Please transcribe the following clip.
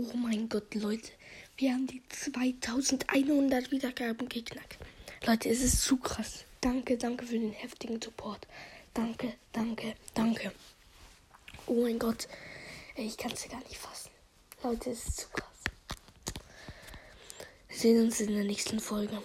Oh mein Gott, Leute. Wir haben die 2100 Wiedergaben geknackt. Leute, es ist zu krass. Danke, danke für den heftigen Support. Danke, danke, danke. Oh mein Gott. Ich kann es gar nicht fassen. Leute, es ist zu krass. Wir sehen uns in der nächsten Folge.